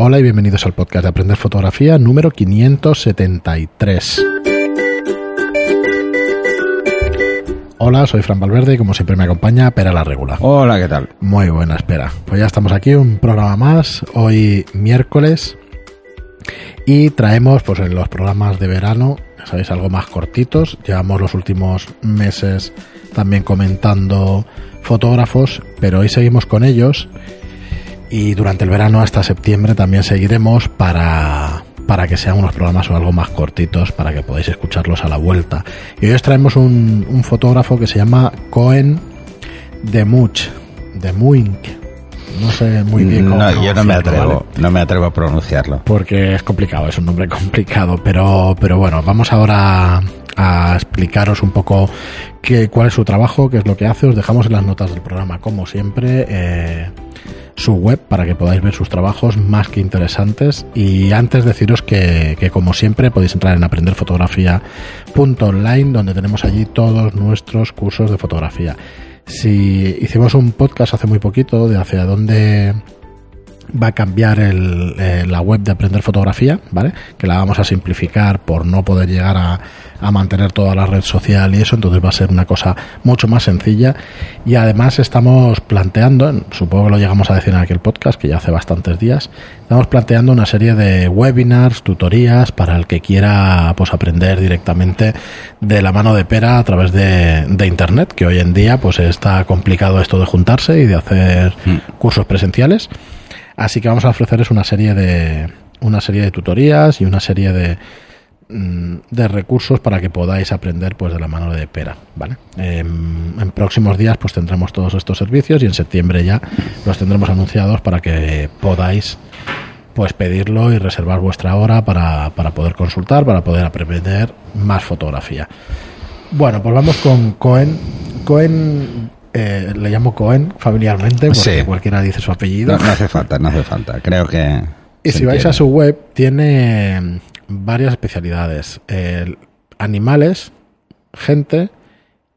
Hola y bienvenidos al podcast de Aprender Fotografía número 573. Hola, soy Fran Valverde y como siempre me acompaña Pera la Regula. Hola, ¿qué tal? Muy buena espera. Pues ya estamos aquí, un programa más, hoy miércoles. Y traemos, pues en los programas de verano, ya sabéis, algo más cortitos. Llevamos los últimos meses también comentando fotógrafos, pero hoy seguimos con ellos. Y durante el verano hasta septiembre también seguiremos para, para que sean unos programas o algo más cortitos para que podáis escucharlos a la vuelta. Y hoy os traemos un, un fotógrafo que se llama Cohen de Much, de Muink. No sé muy bien cómo No, yo no me atrevo, ¿vale? no me atrevo a pronunciarlo. porque es complicado, es un nombre complicado, pero, pero bueno, vamos ahora a explicaros un poco qué, cuál es su trabajo, qué es lo que hace. Os dejamos en las notas del programa, como siempre, eh, su web para que podáis ver sus trabajos más que interesantes. Y antes deciros que, que como siempre, podéis entrar en aprenderfotografía.online, donde tenemos allí todos nuestros cursos de fotografía. Si hicimos un podcast hace muy poquito de hacia dónde va a cambiar el, eh, la web de aprender fotografía, ¿vale? Que la vamos a simplificar por no poder llegar a, a mantener toda la red social y eso, entonces va a ser una cosa mucho más sencilla. Y además estamos planteando, supongo que lo llegamos a decir en aquel podcast, que ya hace bastantes días, estamos planteando una serie de webinars, tutorías para el que quiera pues aprender directamente de la mano de pera a través de, de internet, que hoy en día pues está complicado esto de juntarse y de hacer cursos presenciales. Así que vamos a ofrecerles una serie de una serie de tutorías y una serie de mm, de recursos para que podáis aprender pues de la mano de pera, ¿vale? Em, en próximos días pues tendremos todos estos servicios y en septiembre ya los tendremos anunciados para que podáis pues pedirlo y reservar vuestra hora para, para poder consultar, para poder aprender más fotografía. Bueno, pues vamos con Cohen. Cohen, eh, le llamo Cohen familiarmente porque Sí. cualquiera dice su apellido. No, no hace falta, no hace falta. Creo que. Y si vais a su web, tiene mm, varias especialidades. Animales, gente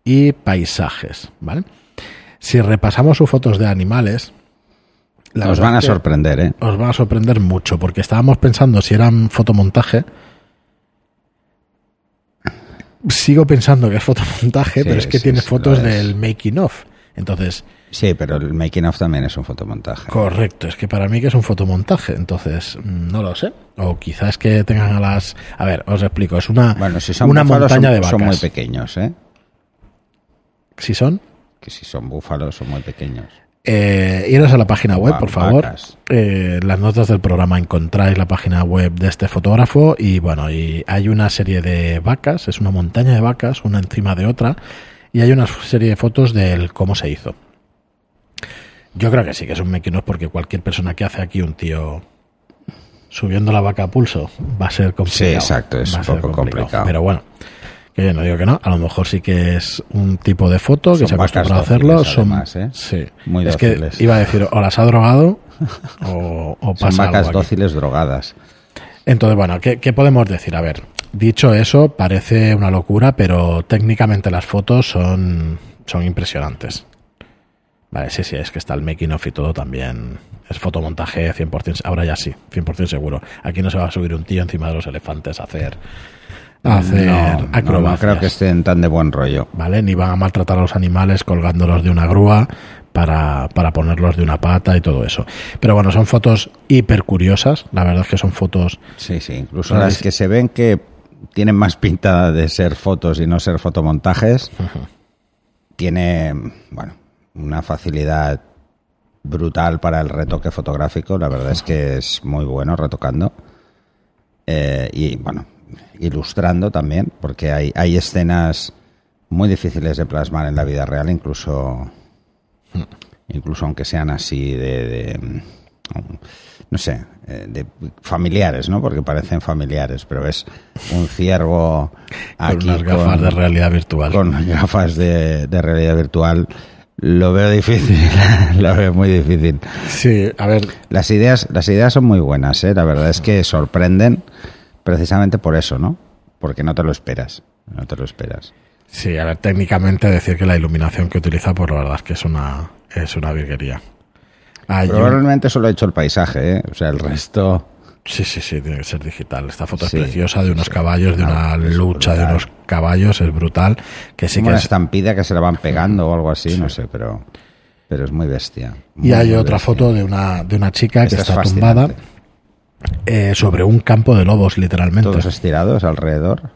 y paisajes, ¿vale? Si repasamos sus fotos de animales... la verdad van a sorprender, ¿eh? Os van a sorprender mucho, porque estábamos pensando si eran fotomontaje. Sigo pensando que es fotomontaje, Sí, pero es que sí, tiene sí, fotos del making of. Entonces, Sí, pero el making of también es un fotomontaje. Correcto, es que para mí que es un fotomontaje, entonces mm, no lo sé. O quizás que tengan a las... A ver, os explico, es una, Bueno, si son una búfalos, montaña son, de vacas. son muy pequeños, ¿eh? Si son, Que si son búfalos, son muy pequeños. eh, iros a la página web, por favor. Eh, las notas del programa encontráis la página web de este fotógrafo y bueno, y hay una serie de vacas, es una montaña de vacas, una encima de otra, y hay una serie de fotos del cómo se hizo. Yo creo que sí, que es un of porque cualquier persona que hace aquí un tío subiendo la vaca a pulso va a ser complicado. Sí, exacto, es un poco complicado. Pero bueno, que yo no digo que no, a lo mejor sí que es un tipo de foto que Son se acostumbrado a hacerlo. Son, además, ¿eh? sí. Muy es que iba a decir, o las ha drogado o, o Son pasa algo vacas aquí. dóciles drogadas. Entonces, bueno, ¿qué, qué podemos decir? A ver, dicho eso, parece una locura, pero técnicamente las fotos son, son impresionantes. Vale, sí, sí, es que está el making of y todo también. Es fotomontaje 100%, ahora ya sí, 100% seguro. Aquí no se va a subir un tío encima de los elefantes a hacer, a hacer no, no, acrobacias. no creo que estén tan de buen rollo. ¿vale? Ni van a maltratar a los animales colgándolos de una grúa para, para ponerlos de una pata y todo eso. Pero bueno, son fotos hiper curiosas. La verdad es que son fotos Sí, sí, incluso las que se ven que tienen más pinta de ser fotos y no ser fotomontajes, tiene, bueno, una facilidad brutal para el retoque fotográfico. La verdad es que es muy bueno retocando. Eh, y, bueno, ilustrando también, porque hay, hay escenas muy difíciles de plasmar en la vida real, incluso, incluso aunque sean así de, de, mm, no sé, eh, de familiares, ¿no? Porque parecen familiares, pero es un ciervo con aquí unas gafas con- de realidad virtual. con gafas de, de realidad virtual. Lo veo difícil, lo veo muy difícil. Sí, a ver, Las ideas, las ideas son muy buenas, ¿eh? La verdad es que sorprenden precisamente por eso, ¿no? Porque no te lo esperas, no te lo esperas. Sí, a ver, técnicamente decir que la iluminación que utiliza, pues la verdad es que es una, es una virguería. Hay un- Probablemente solo he hecho el paisaje, ¿eh? O sea, el resto... Sí, sí, sí, tiene que ser digital. Esta foto Sí, es preciosa, de unos sí. caballos, de una lucha de unos caballos, es brutal. Que sí como que una es... estampida que se la van pegando o algo así, no sé, pero... Pero es muy bestia. Y hay otra bestia. foto de una, de una chica que es está tumbada eh, sobre un campo de lobos, literalmente. Todos estirados alrededor.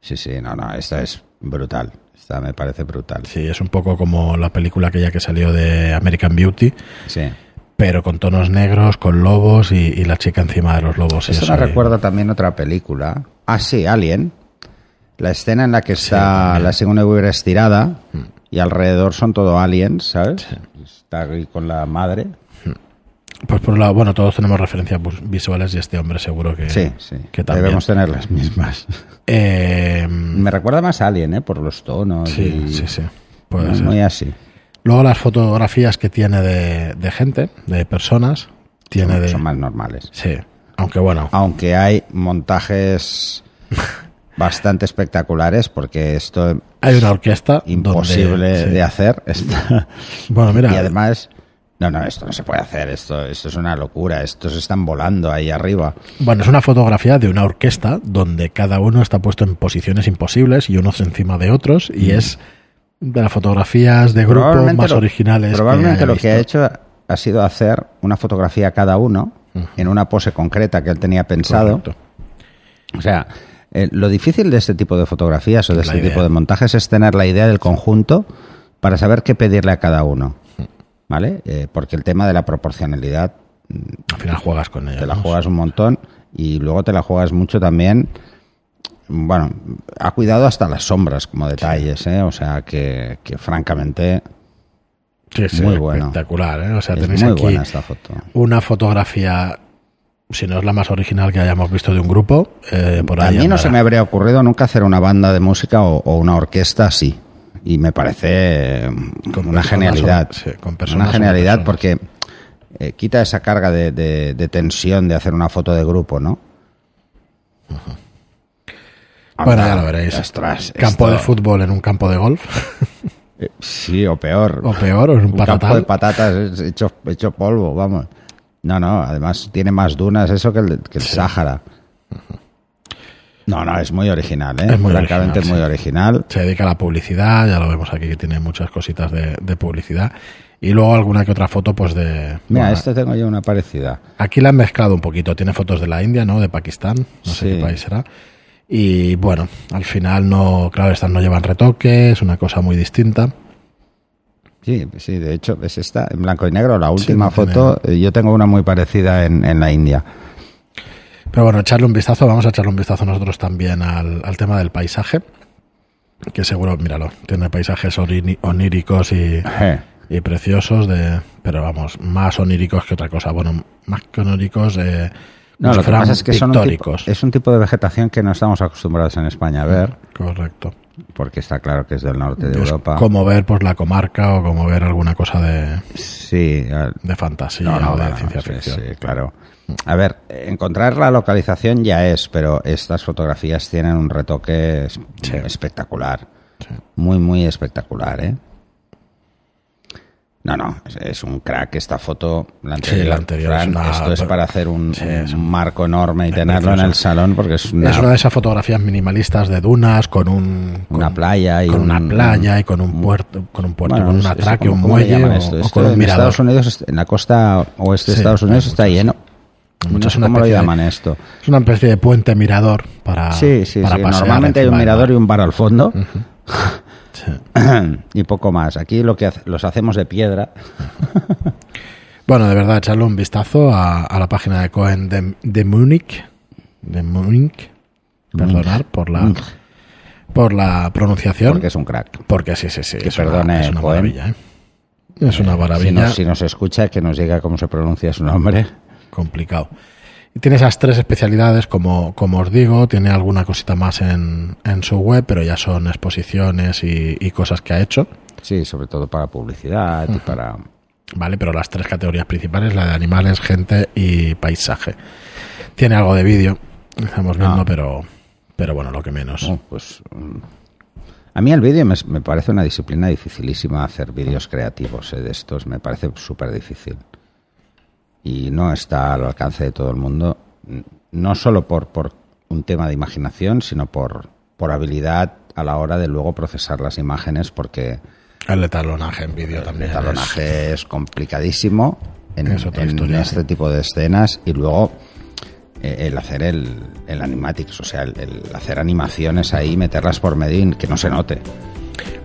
Sí, sí, no, no, esta es brutal. Esta me parece brutal. Sí, es un poco como la película aquella que salió de American Beauty, Sí. pero con tonos negros, con lobos y, y la chica encima de los lobos. y Esto eso me recuerda también otra película. Ah, sí, Alien. La escena en la que está la Sigourney Weaver estirada y alrededor son todo aliens, ¿sabes? Está ahí con la madre. Pues por un lado, bueno, todos tenemos referencias visuales y este hombre seguro que, Sí, sí. que también. Debemos tener las mismas. Eh, Me recuerda más a Alien, ¿eh? Por los tonos. sí, y- sí, sí. Puede ser. muy así. Luego las fotografías que tiene de, de gente, de personas, tiene Son, de... son más normales. Sí, aunque bueno, Aunque hay montajes bastante espectaculares, porque esto hay una orquesta imposible donde, sí. de hacer. Bueno, mira, Y además, no, no, esto no se puede hacer, esto, esto es una locura, estos están volando ahí arriba. bueno, es una fotografía de una orquesta donde cada uno está puesto en posiciones imposibles y unos encima de otros y es de las fotografías de grupo Mm. Más lo- originales. Probablemente lo que ha hecho ha sido hacer una fotografía cada uno en una pose concreta que él tenía pensado. Correcto. O sea, eh, lo difícil de este tipo de fotografías o de La este idea. tipo de montajes es tener la idea del conjunto para saber qué pedirle a cada uno. ¿Vale? Eh, porque el tema de la proporcionalidad Al final juegas con ella. te la ¿no? juegas un montón y luego te la juegas mucho también. Bueno, ha cuidado hasta las sombras como detalles, ¿eh? O sea, que, que francamente Sí, sí, muy bueno. espectacular, ¿eh? O sea, es tenéis muy aquí buena esta foto. una fotografía, si no es la más original que hayamos visto de un grupo, eh, por A ahí mí no andará. se me habría ocurrido nunca hacer una banda de música o, o una orquesta así. Y me parece eh, Con una genialidad. sí, con personas una genialidad porque eh, quita esa carga de, de- de tensión de hacer una foto de grupo, ¿no? Bueno, ya lo veréis. ostras, campo esto- de fútbol en un campo de golf, Eh, Sí, o peor. o peor, o un, un campo de patatas es hecho, hecho polvo, vamos. No, no, además tiene más dunas eso que el, que el Sáhara. No, no, es muy original, ¿eh? Es muy Francamente original, es muy sí. original. Se dedica a la publicidad, ya lo vemos aquí que tiene muchas cositas de, de publicidad. Y luego alguna que otra foto, pues de. Mira, bueno, este tengo yo una parecida. Aquí la han mezclado un poquito. Tiene fotos de la India, ¿no? De Pakistán. No sé Sí. qué país será. Y bueno, al final no. Claro, estas no llevan retoque, es una cosa muy distinta. Sí, sí, de hecho, es esta en blanco y negro, la última no foto. eh, Yo tengo una muy parecida en, en la India. Pero bueno, echarle un vistazo, vamos a echarle un vistazo nosotros también al, al tema del paisaje. Que seguro, míralo, tiene paisajes oníricos y, y preciosos, de, pero vamos, más oníricos que otra cosa. Bueno, más que oníricos, eh, No, lo que pasa es que son un tipo, es un tipo de vegetación que no estamos acostumbrados en España a ver, Correcto. Porque está claro que es del norte de Es Europa. como ver pues la comarca o como ver alguna cosa de, Sí, de fantasía No, no, o de no, ciencia ficción. sí, claro. A ver, encontrar la localización ya es, pero estas fotografías tienen un retoque Sí. espectacular. Muy, muy espectacular, ¿eh? No, no, es, es un crack esta foto. La anterior, la anterior es una- esto es para hacer un, Sí, es un marco enorme y tenerlo en el salón porque es una, Es una de esas fotografías minimalistas de dunas con un con- una playa y con una un- playa y con un puerto, con un puerto, Bueno, con un atraque, ¿cómo- un muelle llaman o, esto? o Esto con un en mirador. Estados Unidos, en la costa oeste de Sí, Estados Unidos está lleno. Muchas, No sé una ¿Cómo lo de- llaman esto? Es una especie de puente mirador para Sí, sí, para sí. Normalmente hay un mirador y un bar al fondo. Sí. y poco más. Aquí lo que hace- los hacemos de piedra. Bueno, de verdad, echarle un vistazo a, a la página de Cohen de, de Múnich. De Múnich. Perdonar por la por la pronunciación. Porque es un crack. Porque sí, sí, sí. Que es, una, perdone, es una Cohen. maravilla. ¿eh? Es una Si maravilla. nos, si nos escucha, que nos diga cómo se pronuncia su nombre. complicado. Y tiene esas tres especialidades, como, como os digo, tiene alguna cosita más en, en su web, pero ya son exposiciones y, y cosas que ha hecho, Sí, sobre todo para publicidad y para... ¿vale? Pero las tres categorías principales, la de animales, gente y paisaje. Tiene algo de vídeo, estamos viendo, Ah. pero, pero bueno, lo que menos. Oh, pues mm, A mí el vídeo me, me parece una disciplina dificilísima hacer vídeos creativos eh, de estos, me parece súper difícil. Y no está al alcance de todo el mundo, no solo por, por un tema de imaginación, sino por, por habilidad a la hora de luego procesar las imágenes, porque El etalonaje en vídeo el también. es- complicadísimo en, Es en historia, este sí. tipo de escenas y luego eh, el hacer el, el animatics, o sea, el, el hacer animaciones ahí, meterlas por medio y que no se note.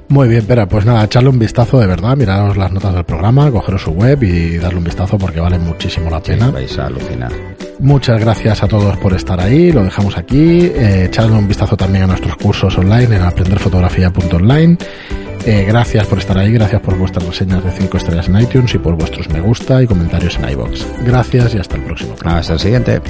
Muy bien, pero pues nada, echarle un vistazo de verdad, miraros las notas del programa, cogeros su web y darle un vistazo porque vale muchísimo la pena. Vais a alucinar. Muchas gracias a todos por estar ahí, lo dejamos aquí. Eh, echadle un vistazo también a nuestros cursos online en aprenderfotografía.online. Eh, gracias por estar ahí, gracias por vuestras reseñas de 5 estrellas en iTunes y por vuestros me gusta y comentarios en iBox. Gracias y hasta el próximo. Hasta el siguiente.